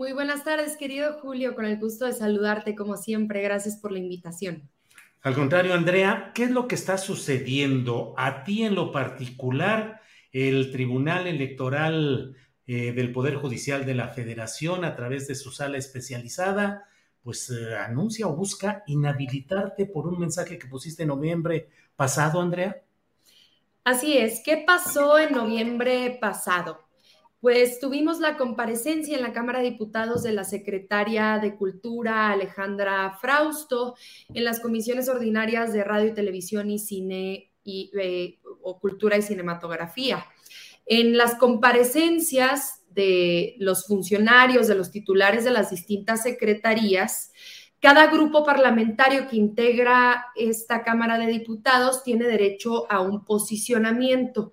Muy buenas tardes, querido Julio, con el gusto de saludarte como siempre. Gracias por la invitación. Al contrario, Andrea, ¿qué es lo que está sucediendo a ti en lo particular? El Tribunal Electoral eh, del Poder Judicial de la Federación, a través de su sala especializada, pues eh, anuncia o busca inhabilitarte por un mensaje que pusiste en noviembre pasado, Andrea. Así es. ¿Qué pasó en noviembre pasado? Pues tuvimos la comparecencia en la Cámara de Diputados de la secretaria de Cultura, Alejandra Frausto, en las comisiones ordinarias de Radio y Televisión y Cine y, eh, o Cultura y Cinematografía. En las comparecencias de los funcionarios, de los titulares de las distintas secretarías, cada grupo parlamentario que integra esta Cámara de Diputados tiene derecho a un posicionamiento.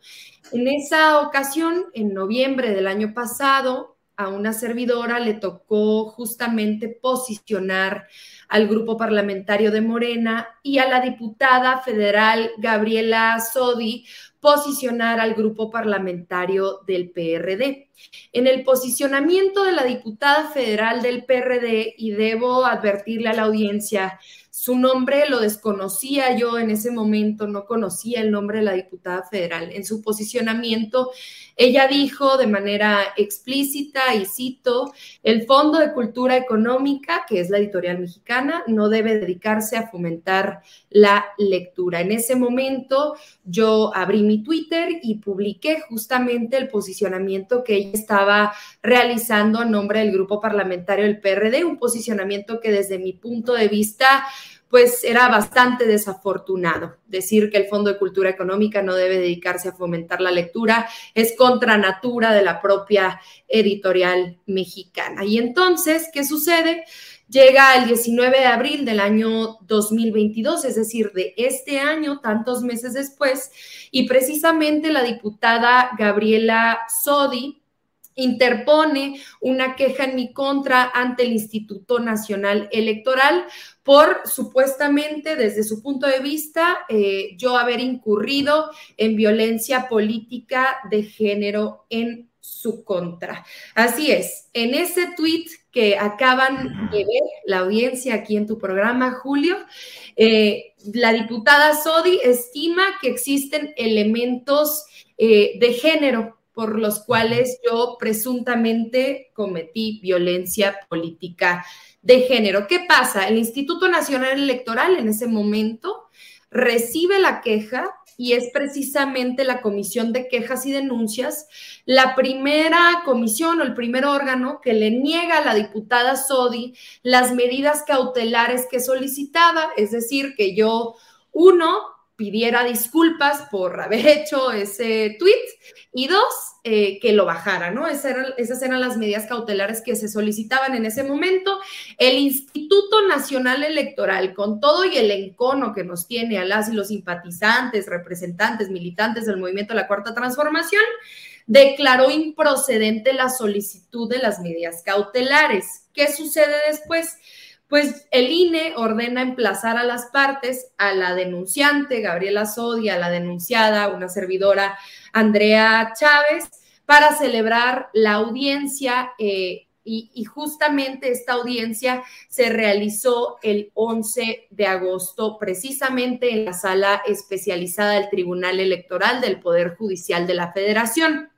En esa ocasión, en noviembre del año pasado, a una servidora le tocó justamente posicionar al grupo parlamentario de Morena y a la diputada federal Gabriela Sodi posicionar al grupo parlamentario del PRD. En el posicionamiento de la diputada federal del PRD, y debo advertirle a la audiencia, su nombre lo desconocía yo en ese momento, no conocía el nombre de la diputada federal. En su posicionamiento, ella dijo de manera explícita, y cito, el Fondo de Cultura Económica, que es la editorial mexicana, no debe dedicarse a fomentar la lectura. En ese momento yo abrí mi Twitter y publiqué justamente el posicionamiento que ella estaba realizando a nombre del grupo parlamentario del PRD, un posicionamiento que desde mi punto de vista pues era bastante desafortunado. Decir que el Fondo de Cultura Económica no debe dedicarse a fomentar la lectura es contra natura de la propia editorial mexicana. Y entonces, ¿qué sucede? Llega el 19 de abril del año 2022, es decir, de este año, tantos meses después, y precisamente la diputada Gabriela Sodi, interpone una queja en mi contra ante el Instituto Nacional Electoral por supuestamente, desde su punto de vista, eh, yo haber incurrido en violencia política de género en su contra. Así es, en ese tweet que acaban de ver la audiencia aquí en tu programa, Julio, eh, la diputada Sodi estima que existen elementos eh, de género por los cuales yo presuntamente cometí violencia política de género. ¿Qué pasa? El Instituto Nacional Electoral en ese momento recibe la queja y es precisamente la Comisión de Quejas y Denuncias la primera comisión o el primer órgano que le niega a la diputada Sodi las medidas cautelares que solicitaba, es decir, que yo, uno, pidiera disculpas por haber hecho ese tweet y dos, eh, que lo bajara, ¿no? Esas eran, las medidas cautelares que se solicitaban en ese momento. El Instituto Nacional Electoral, con todo y el encono que nos tiene a las y los simpatizantes, representantes, militantes del movimiento de la Cuarta Transformación, declaró improcedente la solicitud de las medidas cautelares. ¿Qué sucede después? Pues el INE ordena emplazar a las partes, a la denunciante Gabriela Sodia, a la denunciada, una servidora Andrea Chávez, para celebrar la audiencia. Eh, y, justamente esta audiencia se realizó el 11 de agosto, precisamente en la sala especializada del Tribunal Electoral del Poder Judicial de la Federación.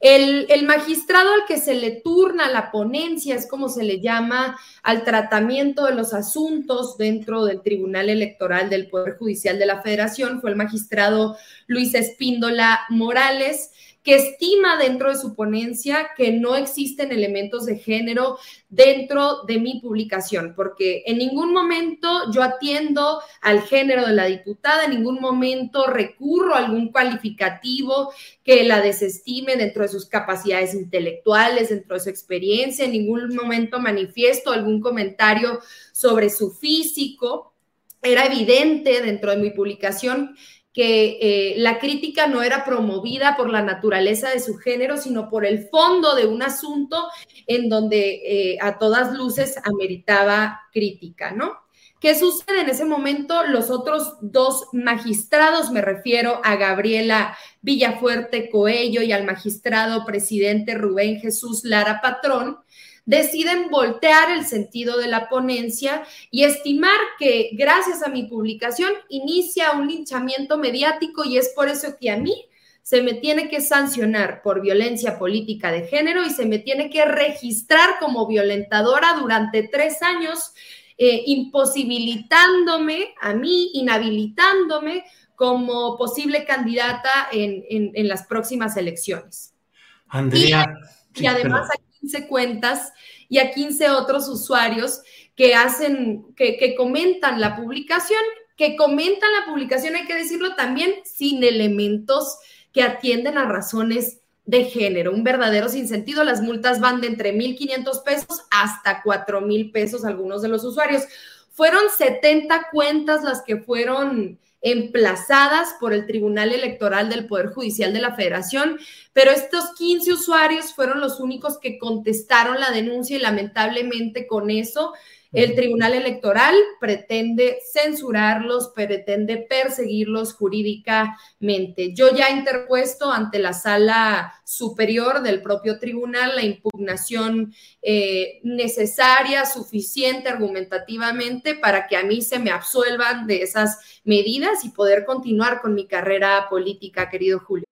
El, el, magistrado al que se le turna la ponencia, es como se le llama al tratamiento de los asuntos dentro del Tribunal Electoral del Poder Judicial de la Federación, fue el magistrado Luis Espíndola Morales que estima dentro de su ponencia que no existen elementos de género dentro de mi publicación, porque en ningún momento yo atiendo al género de la diputada, en ningún momento recurro a algún cualificativo que la desestime dentro de sus capacidades intelectuales, dentro de su experiencia, en ningún momento manifiesto algún comentario sobre su físico. Era evidente dentro de mi publicación que eh, la crítica no era promovida por la naturaleza de su género, sino por el fondo de un asunto en donde eh, a todas luces ameritaba crítica, ¿no? ¿Qué sucede en ese momento? Los otros dos magistrados, me refiero a Gabriela Villafuerte Coello y al magistrado presidente Rubén Jesús Lara Patrón, deciden voltear el sentido de la ponencia y estimar que gracias a mi publicación inicia un linchamiento mediático y es por eso que a mí se me tiene que sancionar por violencia política de género y se me tiene que registrar como violentadora durante tres años, eh, imposibilitándome a mí, inhabilitándome como posible candidata en, las próximas elecciones. Andrea. Y, además 15 cuentas y a 15 otros usuarios que hacen, que, que comentan la publicación, que comentan la publicación, hay que decirlo también, sin elementos que atienden a razones de género, un verdadero sinsentido. Las multas van de entre 1.500 pesos hasta 4.000 pesos algunos de los usuarios. Fueron 70 cuentas las que fueron emplazadas por el Tribunal Electoral del Poder Judicial de la Federación, pero estos 15 usuarios fueron los únicos que contestaron la denuncia y lamentablemente con eso el Tribunal Electoral pretende censurarlos, pretende perseguirlos jurídicamente. Yo ya he interpuesto ante la sala superior del propio tribunal la impugnación eh, necesaria, suficiente argumentativamente para que a mí se me absuelvan de esas medidas y poder continuar con mi carrera política, querido Julio.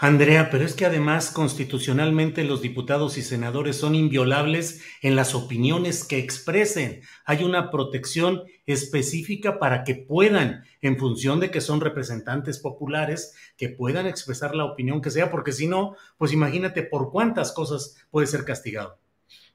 Andrea, pero es que además constitucionalmente los diputados y senadores son inviolables en las opiniones que expresen. Hay una protección específica para que puedan, en función de que son representantes populares, que puedan expresar la opinión que sea, porque si no, pues imagínate por cuántas cosas puede ser castigado.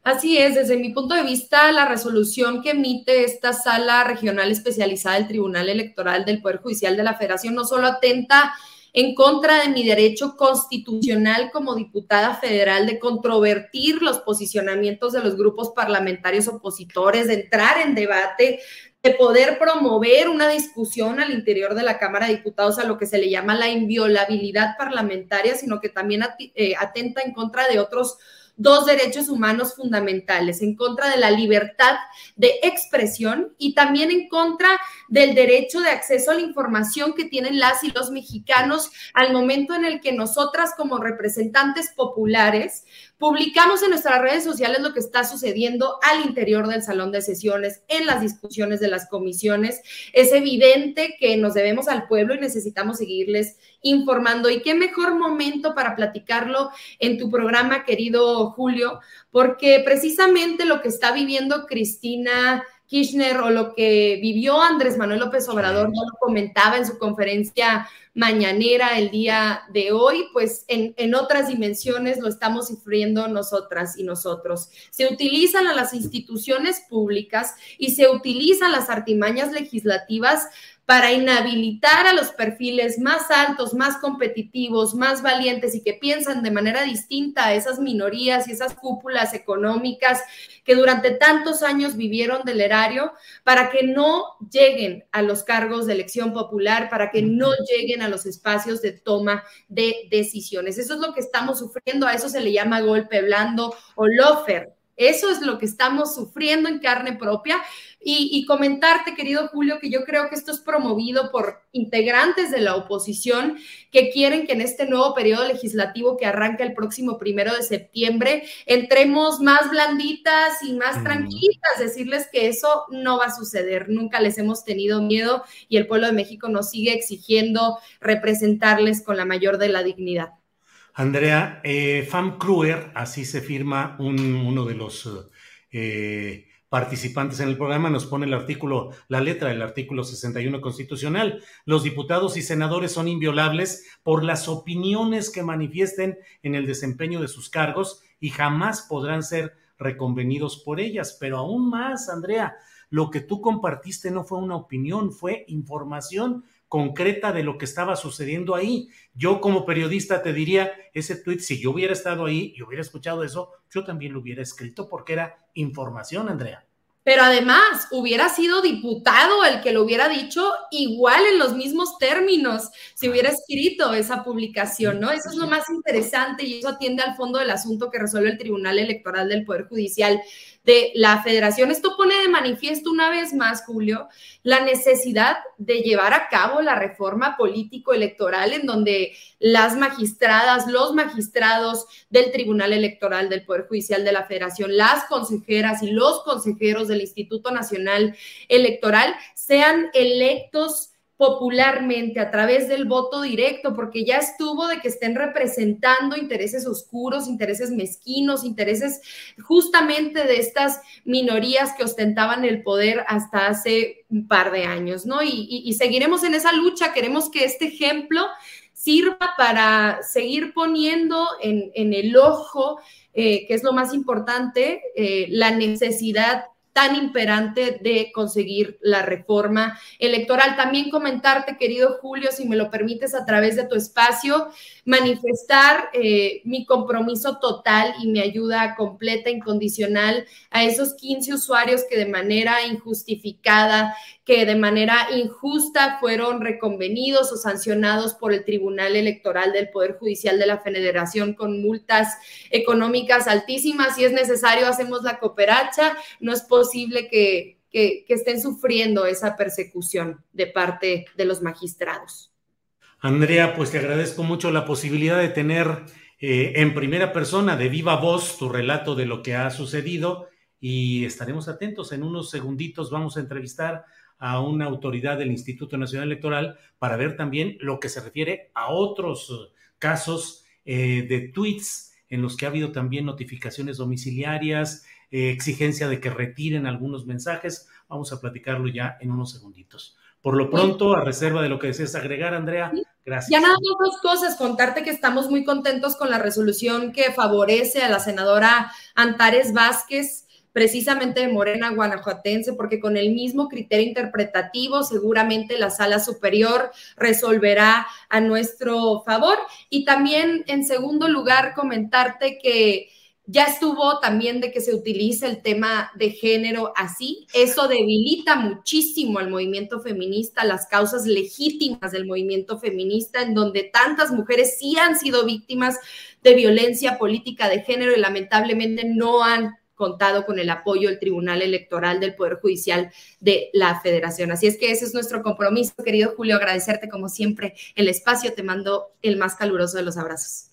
Así es, desde mi punto de vista, la resolución que emite esta sala regional especializada del Tribunal Electoral del Poder Judicial de la Federación no solo atenta en contra de mi derecho constitucional como diputada federal de controvertir los posicionamientos de los grupos parlamentarios opositores, de entrar en debate, de poder promover una discusión al interior de la Cámara de Diputados a lo que se le llama la inviolabilidad parlamentaria, sino que también eh, atenta en contra de otros dos derechos humanos fundamentales, en contra de la libertad de expresión y también en contra del derecho de acceso a la información que tienen las y los mexicanos al momento en el que nosotras como representantes populares Publicamos en nuestras redes sociales lo que está sucediendo al interior del salón de sesiones, en las discusiones de las comisiones. Es evidente que nos debemos al pueblo y necesitamos seguirles informando. Y qué mejor momento para platicarlo en tu programa, querido Julio, porque precisamente lo que está viviendo Cristina Kirchner o lo que vivió Andrés Manuel López Obrador, ya lo comentaba en su conferencia mañanera el día de hoy, pues en, en, otras dimensiones lo estamos sufriendo nosotras y nosotros. Se utilizan a las instituciones públicas y se utilizan las artimañas legislativas para inhabilitar a los perfiles más altos, más competitivos, más valientes y que piensan de manera distinta a esas minorías y esas cúpulas económicas que durante tantos años vivieron del erario, para que no lleguen a los cargos de elección popular, para que no lleguen a los espacios de toma de decisiones. Eso es lo que estamos sufriendo, a eso se le llama golpe blando o lofer. Eso es lo que estamos sufriendo en carne propia y, comentarte, querido Julio, que yo creo que esto es promovido por integrantes de la oposición que quieren que en este nuevo periodo legislativo que arranca el próximo primero de septiembre entremos más blanditas y más tranquilas, decirles que eso no va a suceder. Nunca les hemos tenido miedo y el pueblo de México nos sigue exigiendo representarles con la mayor de la dignidad. Andrea, eh, Fam Kruer, así se firma uno de los... Eh, participantes en el programa nos pone el artículo, la letra del artículo 61 constitucional. Los diputados y senadores son inviolables por las opiniones que manifiesten en el desempeño de sus cargos y jamás podrán ser reconvenidos por ellas. Pero aún más, Andrea, lo que tú compartiste no fue una opinión, fue información concreta de lo que estaba sucediendo ahí. Yo como periodista te diría, ese tweet, si yo hubiera estado ahí y hubiera escuchado eso, yo también lo hubiera escrito porque era información, Andrea. Pero además, hubiera sido diputado el que lo hubiera dicho igual en los mismos términos, si hubiera escrito esa publicación, ¿no? Eso es lo más interesante y eso atiende al fondo del asunto que resuelve el Tribunal Electoral del Poder Judicial de la federación. Esto pone de manifiesto una vez más, Julio, la necesidad de llevar a cabo la reforma político-electoral en donde las magistradas, los magistrados del Tribunal Electoral del Poder Judicial de la Federación, las consejeras y los consejeros del Instituto Nacional Electoral sean electos popularmente a través del voto directo, porque ya estuvo de que estén representando intereses oscuros, intereses mezquinos, intereses justamente de estas minorías que ostentaban el poder hasta hace un par de años, ¿no? Y, seguiremos en esa lucha, queremos que este ejemplo sirva para seguir poniendo en, el ojo, eh, que es lo más importante, eh, la necesidad tan imperante de conseguir la reforma electoral. También comentarte, querido Julio, si me lo permites a través de tu espacio, manifestar eh, mi compromiso total y mi ayuda completa, incondicional a esos 15 usuarios que de manera injustificada, que de manera injusta fueron reconvenidos o sancionados por el Tribunal Electoral del Poder Judicial de la Federación con multas económicas altísimas. Si es necesario, hacemos la cooperacha. No es posible que, que estén sufriendo esa persecución de parte de los magistrados. Andrea, pues te agradezco mucho la posibilidad de tener eh, en primera persona, de viva voz, tu relato de lo que ha sucedido y estaremos atentos. En unos segunditos vamos a entrevistar a una autoridad del Instituto Nacional Electoral para ver también lo que se refiere a otros casos eh, de tweets en los que ha habido también notificaciones domiciliarias, eh, exigencia de que retiren algunos mensajes. Vamos a platicarlo ya en unos segunditos. Por lo pronto, a reserva de lo que desees agregar, Andrea, gracias. Ya nada más dos cosas, contarte que estamos muy contentos con la resolución que favorece a la senadora Antares Vázquez, precisamente de Morena Guanajuatense, porque con el mismo criterio interpretativo seguramente la sala superior resolverá a nuestro favor. Y también, en segundo lugar, comentarte que ya estuvo también de que se utilice el tema de género así. Eso debilita muchísimo al movimiento feminista, las causas legítimas del movimiento feminista, en donde tantas mujeres sí han sido víctimas de violencia política de género y lamentablemente no han contado con el apoyo del Tribunal Electoral del Poder Judicial de la Federación. Así es que ese es nuestro compromiso, querido Julio, agradecerte como siempre el espacio. Te mando el más caluroso de los abrazos.